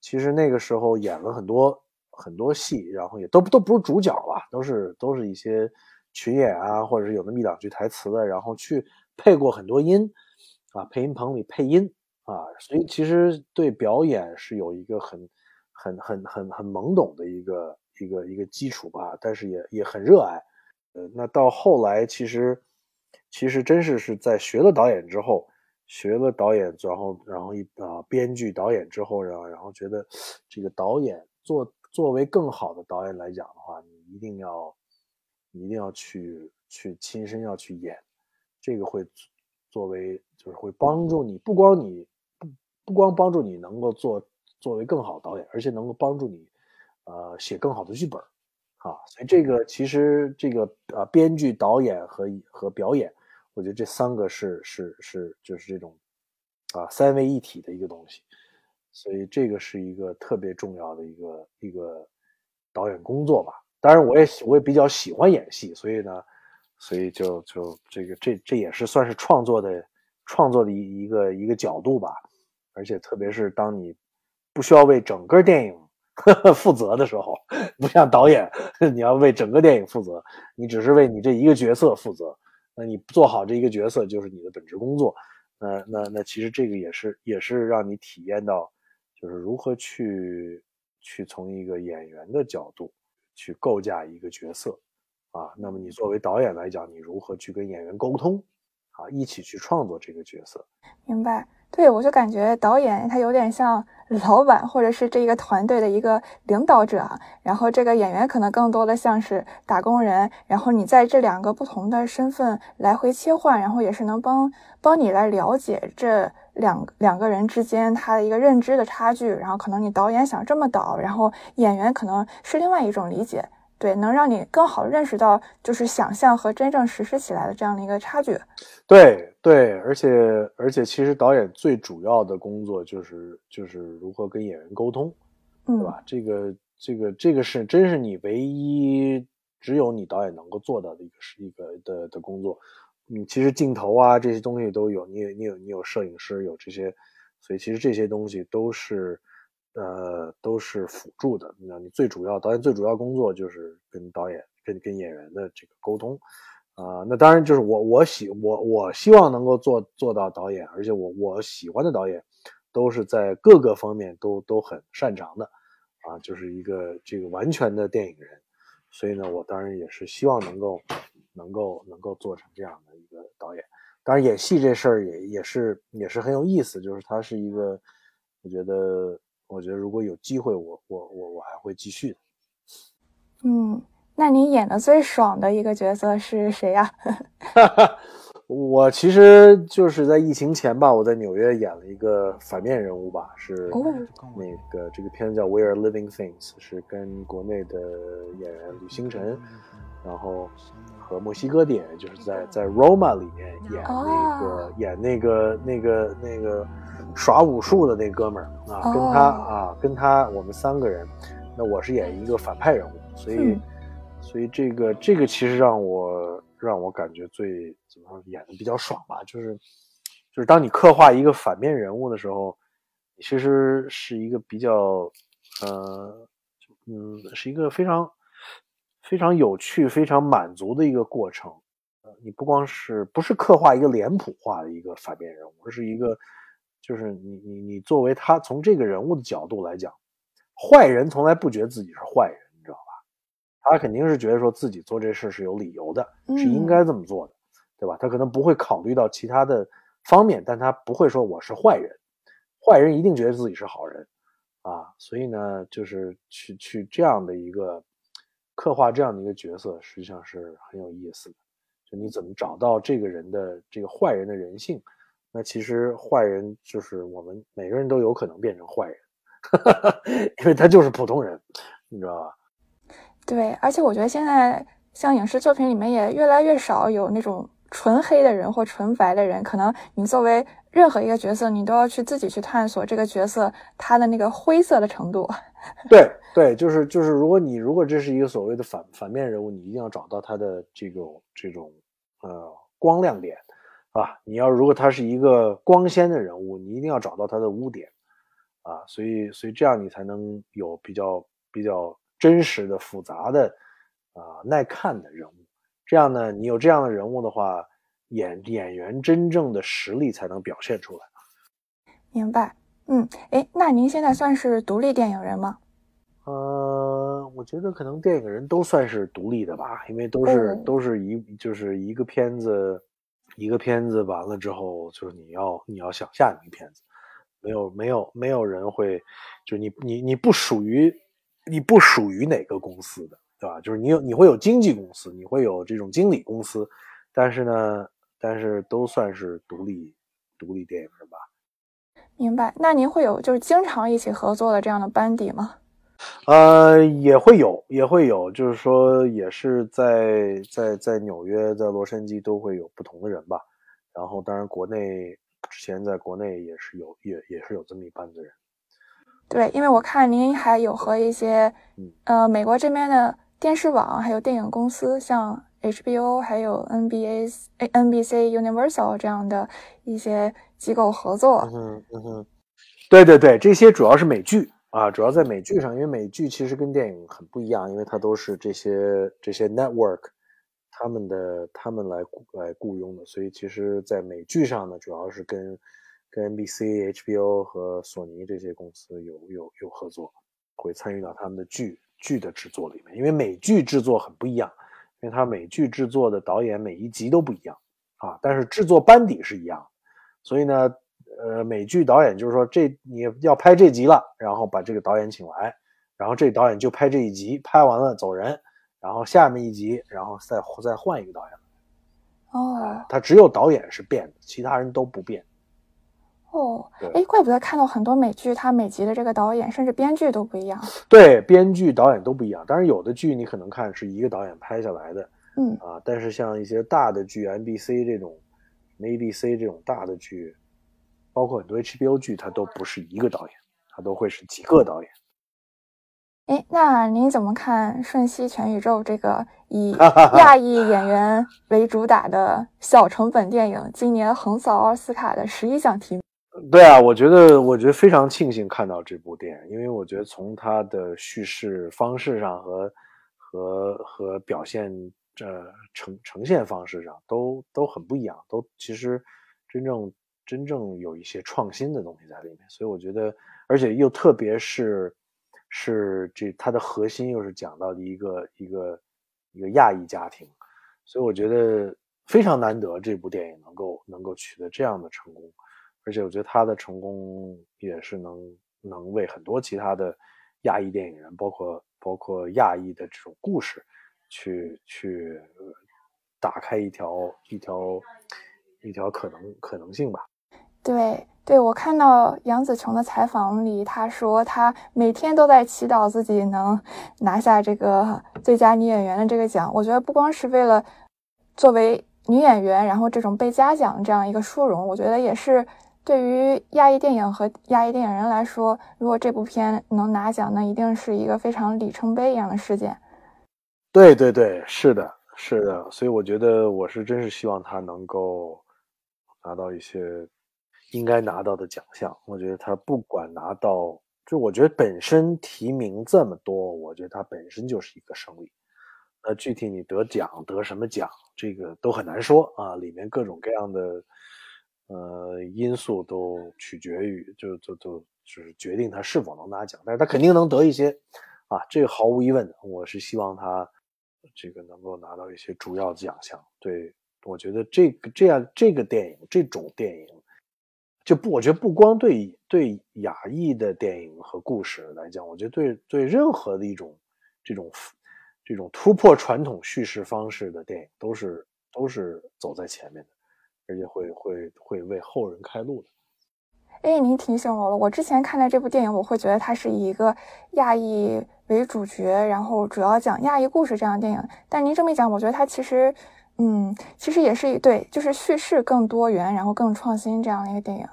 其实那个时候演了很多很多戏，然后也都都不是主角了，都是都是一些群演啊，或者是有那么一两句台词的，然后去配过很多音。啊，配音棚里配音啊，所以其实对表演是有一个很、很、很、很、很懵懂的一个、一个、一个基础吧，但是也也很热爱。呃，那到后来，其实其实真是是在学了导演之后，学了导演，然后然后一啊编剧导演之后，然后然后觉得这个导演作作为更好的导演来讲的话，你一定要你一定要去去亲身要去演，这个会。作为就是会帮助你，不光你不不光帮助你能够做作为更好导演，而且能够帮助你，呃，写更好的剧本，啊，所以这个其实这个啊，编剧、导演和和表演，我觉得这三个是是是就是这种啊三位一体的一个东西，所以这个是一个特别重要的一个一个导演工作吧。当然，我也我也比较喜欢演戏，所以呢。所以就就这个这这也是算是创作的创作的一一个一个角度吧，而且特别是当你不需要为整个电影呵 呵负责的时候，不像导演你要为整个电影负责，你只是为你这一个角色负责，那你做好这一个角色就是你的本职工作。那那那其实这个也是也是让你体验到，就是如何去去从一个演员的角度去构架一个角色。啊，那么你作为导演来讲，你如何去跟演员沟通，啊，一起去创作这个角色？明白？对，我就感觉导演他有点像老板，或者是这一个团队的一个领导者，然后这个演员可能更多的像是打工人，然后你在这两个不同的身份来回切换，然后也是能帮帮你来了解这两两个人之间他的一个认知的差距，然后可能你导演想这么导，然后演员可能是另外一种理解。对，能让你更好认识到，就是想象和真正实施起来的这样的一个差距。对对，而且而且，其实导演最主要的工作就是就是如何跟演员沟通，对吧？这个这个这个是真是你唯一只有你导演能够做到的一个是一个的的工作。嗯，其实镜头啊这些东西都有，你有你有你有摄影师有这些，所以其实这些东西都是。呃，都是辅助的。那你最主要导演最主要工作就是跟导演、跟跟演员的这个沟通，啊，那当然就是我我喜我我希望能够做做到导演，而且我我喜欢的导演都是在各个方面都都很擅长的，啊，就是一个这个完全的电影人。所以呢，我当然也是希望能够能够能够做成这样的一个导演。当然，演戏这事儿也也是也是很有意思，就是它是一个，我觉得。我觉得如果有机会，我我我我还会继续的。嗯，那你演的最爽的一个角色是谁呀？我其实就是在疫情前吧，我在纽约演了一个反面人物吧，是哦那个这个片子叫《We Are Living Things》，是跟国内的演员吕星辰，然后和墨西哥的演员，就是在在 Roma 里面演那个、哦演那个那个那个耍武术的那哥们儿啊，跟他哦啊跟他我们三个人，那我是演一个反派人物，所以。嗯所以这个这个其实让我让我感觉最怎么说演的比较爽吧，就是就是当你刻画一个反面人物的时候，其实是一个比较呃嗯是一个非常非常有趣、非常满足的一个过程。呃，你不光是不是刻画一个脸谱化的一个反面人物，而是一个就是你你你作为他从这个人物的角度来讲，坏人从来不觉得自己是坏人，你知道吧？他肯定是觉得说自己做这事是有理由的，是应该这么做的，对吧？他可能不会考虑到其他的方面，但他不会说我是坏人，坏人一定觉得自己是好人啊。所以呢，就是去去这样的一个刻画这样的一个角色，实际上是很有意思的。就你怎么找到这个人的这个坏人的人性？那其实坏人就是我们每个人都有可能变成坏人，因为他就是普通人，你知道吧？对，而且我觉得现在像影视作品里面也越来越少有那种纯黑的人或纯白的人，可能你作为任何一个角色，你都要去自己去探索这个角色他的那个灰色的程度。对对，就是就是，如果你如果这是一个所谓的反反面人物，你一定要找到他的这种这种呃光亮点啊。你要如果他是一个光鲜的人物，你一定要找到他的污点啊。所以所以这样你才能有比较比较真实的、复杂的啊、耐看的人物。这样呢，你有这样的人物的话，演演员真正的实力才能表现出来。明白？嗯，诶，那您现在算是独立电影人吗？呃，我觉得可能电影人都算是独立的吧，因为都是、嗯都是一就是一个片子，一个片子完了之后，就是你要你要想下一个片子，没有没有没有人会，就你你你不属于你不属于哪个公司的，对吧？就是你有你会有经纪公司，你会有这种经理公司，但是呢，但是都算是独立独立电影人吧。明白？那您会有就是经常一起合作的这样的班底吗？呃，也会有，也会有，就是说，也是在在在纽约、在洛杉矶都会有不同的人吧。然后，当然国内之前在国内也是有，也也是有这么一班子人。对，因为我看您还有和一些嗯呃美国这边的电视网还有电影公司，像 HBO 还有 NBA、哎 NBC、Universal 这样的一些机构合作。嗯哼，嗯哼，对对对，这些主要是美剧啊，主要在美剧上，因为美剧其实跟电影很不一样，因为它都是这些这些 network 他们的他们来来雇佣的，所以其实，在美剧上呢，主要是跟跟 NBC、HBO 和索尼这些公司有有有合作，会参与到他们的剧剧的制作里面，因为美剧制作很不一样，因为它美剧制作的导演每一集都不一样啊，但是制作班底是一样。所以呢，呃，美剧导演就是说，这你要拍这集了，然后把这个导演请来，然后这导演就拍这一集，拍完了走人，然后下面一集，然后再再换一个导演。哦他只有导演是变的，其他人都不变。哦，对哎，怪不得看到很多美剧，它每集的这个导演甚至编剧都不一样。对，编剧、导演都不一样。当然，有的剧你可能看是一个导演拍下来的嗯，啊，但是像一些大的剧，NBC 这种、ABC 这种大的剧，包括很多 HBO 剧，它都不是一个导演，它都会是几个导演。哎，那您怎么看《瞬息全宇宙》这个以亚裔演员为主打的小成本电影，今年横扫奥斯卡的十一项提名？对啊，我觉得，我觉得非常庆幸看到这部电影，因为我觉得从它的叙事方式上和和和表现呃呈呈现方式上都都很不一样，都其实真正真正有一些创新的东西在里面，所以我觉得，而且又特别是是这它的核心又是讲到的一个一个一个亚裔家庭，所以我觉得非常难得这部电影能够能够取得这样的成功。而且我觉得他的成功也是能能为很多其他的亚裔电影人，包括包括亚裔的这种故事，去去打开一条一条一条可能可能性吧。对对，我看到杨紫琼的采访里，她说她每天都在祈祷自己能拿下这个最佳女演员的这个奖。我觉得不光是为了作为女演员，然后这种被嘉奖这样一个殊荣，我觉得也是对于亚裔电影和亚裔电影人来说，如果这部片能拿奖，那一定是一个非常里程碑一样的事件。对对对，是的，是的，所以我觉得我是真是希望他能够拿到一些。应该拿到的奖项，我觉得他不管拿到，就我觉得本身提名这么多，我觉得他本身就是一个胜利。那具体你得奖得什么奖，这个都很难说啊，里面各种各样的呃因素都取决于，就就就就是决定他是否能拿奖，但是他肯定能得一些啊，这个毫无疑问的。我是希望他这个能够拿到一些主要奖项。对我觉得这个这样这个电影这种电影。就不，我觉得不光对对亚裔的电影和故事来讲，我觉得对对任何的一种这种这种突破传统叙事方式的电影，都是都是走在前面的，而且会会会为后人开路的。哎，您提醒我了，我之前看的这部电影，我会觉得它是以一个亚裔为主角，然后主要讲亚裔故事这样的电影。但您这么一讲，我觉得它其实。嗯，其实也是对，就是叙事更多元，然后更创新这样的一个电影。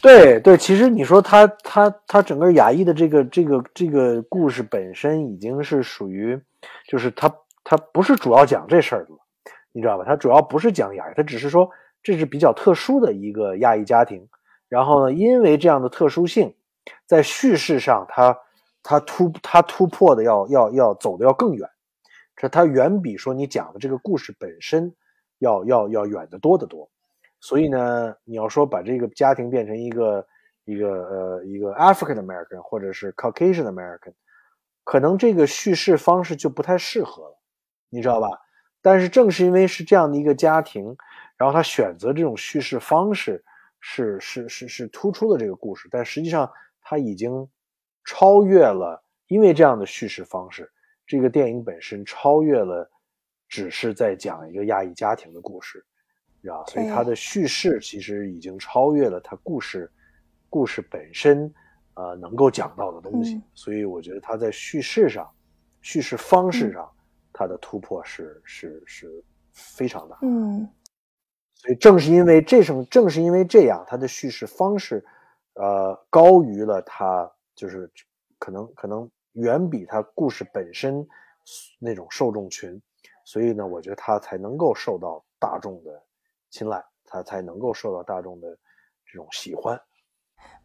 对对，其实你说他他他整个亚裔的这个这个这个故事本身已经是属于，就是他他不是主要讲这事儿的，你知道吧？他主要不是讲亚裔，他只是说这是比较特殊的一个亚裔家庭。然后呢，因为这样的特殊性，在叙事上，他他突他突破的要要要走的要更远。这它远比说你讲的这个故事本身要要要远得多得多，所以呢，你要说把这个家庭变成一个一个呃一个 African American 或者是 Caucasian American，可能这个叙事方式就不太适合了，你知道吧？但是正是因为是这样的一个家庭，然后他选择这种叙事方式是是是是突出了这个故事，但实际上他已经超越了，因为这样的叙事方式。这个电影本身超越了，只是在讲一个亚裔家庭的故事，知道所以它的叙事其实已经超越了它故事，故事本身，呃，能够讲到的东西。所以我觉得它在叙事上，叙事方式上，它的突破是是是非常大。嗯。所以正是因为这种，正是因为这样，它的叙事方式，呃，高于了它，就是可能可能。远比他故事本身那种受众群，所以呢，我觉得他才能够受到大众的青睐，他才能够受到大众的这种喜欢。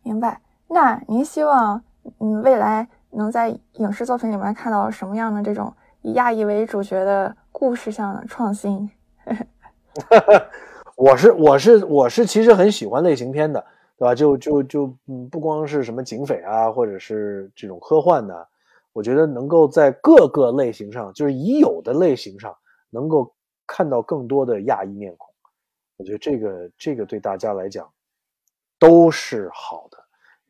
明白？那您希望，嗯，未来能在影视作品里面看到什么样的这种以亚裔为主角的故事上的创新？我是我是我是其实很喜欢类型片的，对吧？就就就嗯，不光是什么警匪啊，或者是这种科幻的。我觉得能够在各个类型上，就是已有的类型上，能够看到更多的亚裔面孔，我觉得这个这个对大家来讲都是好的，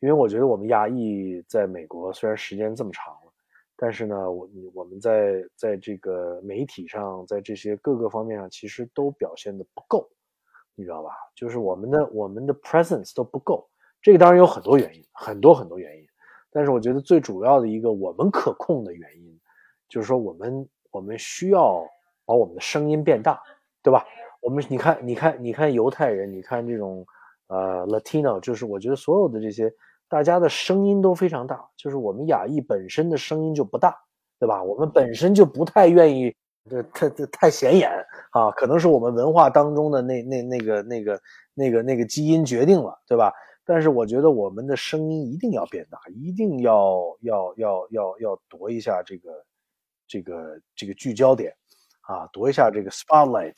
因为我觉得我们亚裔在美国虽然时间这么长了，但是呢，我我们在在这个媒体上，在这些各个方面上，其实都表现的不够，你知道吧？就是我们的我们的 presence 都不够，这个当然有很多原因，很多很多原因。但是我觉得最主要的一个我们可控的原因，就是说我们我们需要把我们的声音变大，对吧？我们你看你看你看犹太人，你看这种呃 Latino，就是我觉得所有的这些大家的声音都非常大，就是我们亚裔本身的声音就不大，对吧？我们本身就不太愿意，这太太显眼啊，可能是我们文化当中的那那那个那个那个那个基因决定了，对吧？但是我觉得我们的声音一定要变大，一定要要要要要夺一下这个这个这个聚焦点，啊，夺一下这个 spotlight。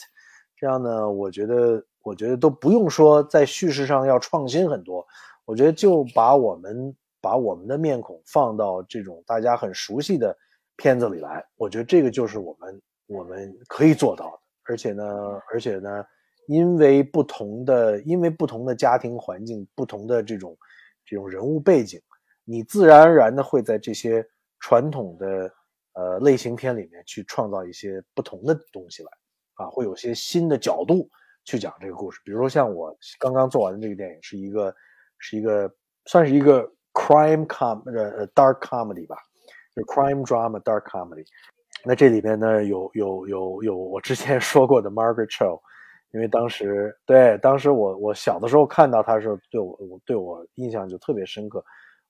这样呢，我觉得我觉得都不用说在叙事上要创新很多，我觉得就把我们把我们的面孔放到这种大家很熟悉的片子里来，我觉得这个就是我们我们可以做到的。而且呢，而且呢。因为不同的，因为不同的家庭环境，不同的这种这种人物背景，你自然而然的会在这些传统的呃类型片里面去创造一些不同的东西来，啊，会有些新的角度去讲这个故事。比如说像我刚刚做完的这个电影，是一个是一个算是一个 crime com 呃呃 dark comedy 吧，就 crime drama dark comedy。那这里边呢有有有有我之前说过的 Margaret Cho，因为当时对当时我我小的时候看到他的时候，对我我对我印象就特别深刻，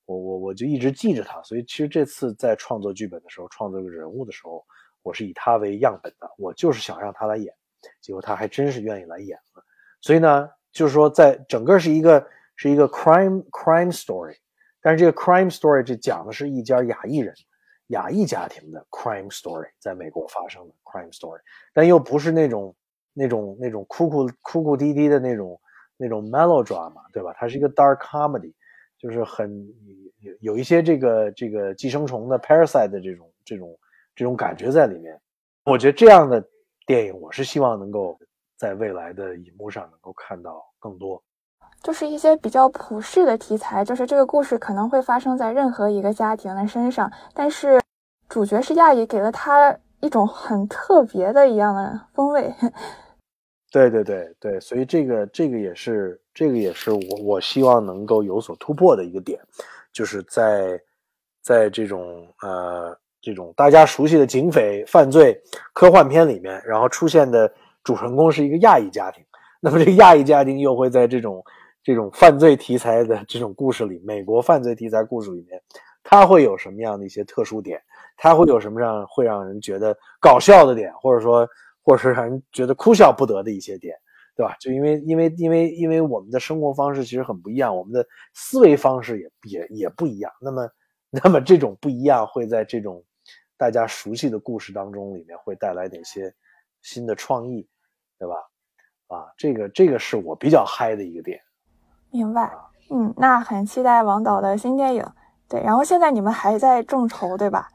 我我我就一直记着他。所以其实这次在创作剧本的时候，创作这个人物的时候，我是以他为样本的，我就是想让他来演，结果他还真是愿意来演了。所以呢，就是说在整个是一个是一个 crime crime story，但是这个 crime story 这讲的是一家亚裔人。亚裔家庭的 crime story 在美国发生的 crime story，但又不是那种那种那种哭哭哭哭啼啼的那种那种 melodrama，对吧？它是一个 dark comedy，就是很有有一些这个这个寄生虫的 parasite 的这种这种这种感觉在里面。我觉得这样的电影，我是希望能够在未来的荧幕上能够看到更多。就是一些比较普世的题材，就是这个故事可能会发生在任何一个家庭的身上，但是主角是亚裔，给了他一种很特别的一样的风味。对对对对，所以这个这个也是这个也是我我希望能够有所突破的一个点，就是在在这种呃这种大家熟悉的警匪犯罪科幻片里面，然后出现的主人公是一个亚裔家庭，那么这个亚裔家庭又会在这种。这种犯罪题材的这种故事里，美国犯罪题材故事里面，它会有什么样的一些特殊点？它会有什么让会让人觉得搞笑的点，或者说，或者是让人觉得哭笑不得的一些点，对吧？就因为因为因为因为我们的生活方式其实很不一样，我们的思维方式也也也不一样。那么，那么这种不一样会在这种大家熟悉的故事当中里面会带来哪些新的创意，对吧？啊，这个这个是我比较嗨的一个点。明白，嗯，那很期待王导的新电影。对，然后现在你们还在众筹，对吧？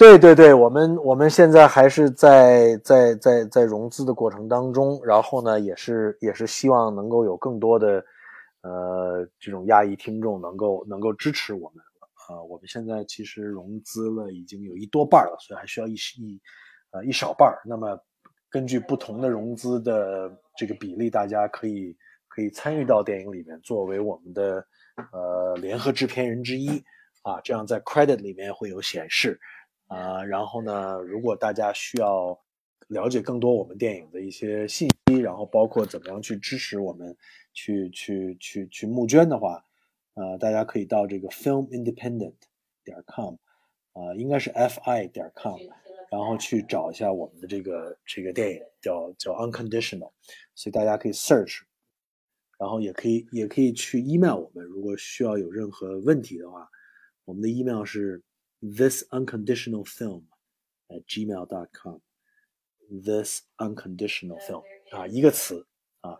对对对，我们我们现在还是在在在在融资的过程当中，然后呢，也是也是希望能够有更多的呃这种亚裔听众能够能够支持我们。呃，我们现在其实融资了已经有一多半了，所以还需要一一呃一少半。那么根据不同的融资的这个比例，大家可以。可以参与到电影里面，作为我们的呃联合制片人之一啊，这样在 credit 里面会有显示啊。然后呢，如果大家需要了解更多我们电影的一些信息，然后包括怎么样去支持我们去去去去募捐的话，呃，大家可以到这个 filmindependent 点 com 啊，应该是 fi 点 com，然后去找一下我们的这个这个电影叫叫 unconditional，所以大家可以 search。然后也可以也可以去 email 我们，如果需要有任何问题的话，我们的 email 是 this unconditional film at gmail dot com。this unconditional film 啊，一个词啊。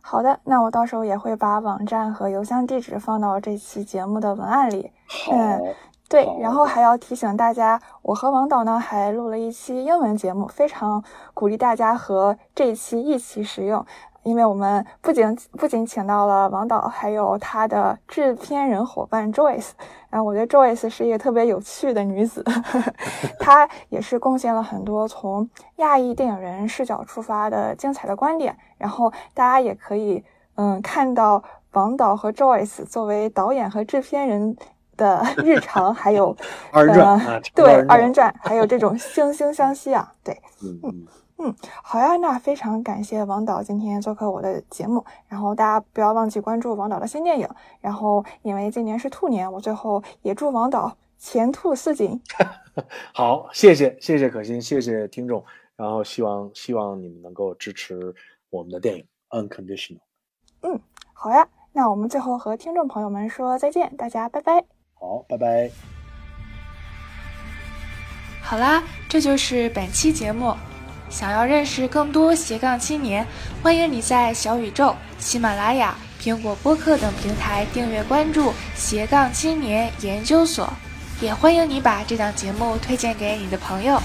好的，那我到时候也会把网站和邮箱地址放到这期节目的文案里。嗯，对，然后还要提醒大家，我和王导呢还录了一期英文节目，非常鼓励大家和这一期一起使用。因为我们不仅不仅请到了王导，还有他的制片人伙伴 Joyce，啊，我觉得 Joyce 是一个特别有趣的女子，她也是贡献了很多从亚裔电影人视角出发的精彩的观点。然后大家也可以嗯看到王导和 Joyce 作为导演和制片人的 日常，还有二人转，对二人转，还有这种惺惺相惜啊，对，嗯。嗯，好呀，那非常感谢王导今天做客我的节目，然后大家不要忘记关注王导的新电影，然后因为今年是兔年，我最后也祝王导前兔似锦。好，谢谢谢谢可心，谢谢听众，然后希望希望你们能够支持我们的电影 Unconditional。嗯，好呀，那我们最后和听众朋友们说再见，大家拜拜。好，拜拜。好啦，这就是本期节目。想要认识更多斜杠青年，欢迎你在小宇宙、喜马拉雅、苹果播客等平台订阅关注斜杠青年研究所，也欢迎你把这档节目推荐给你的朋友。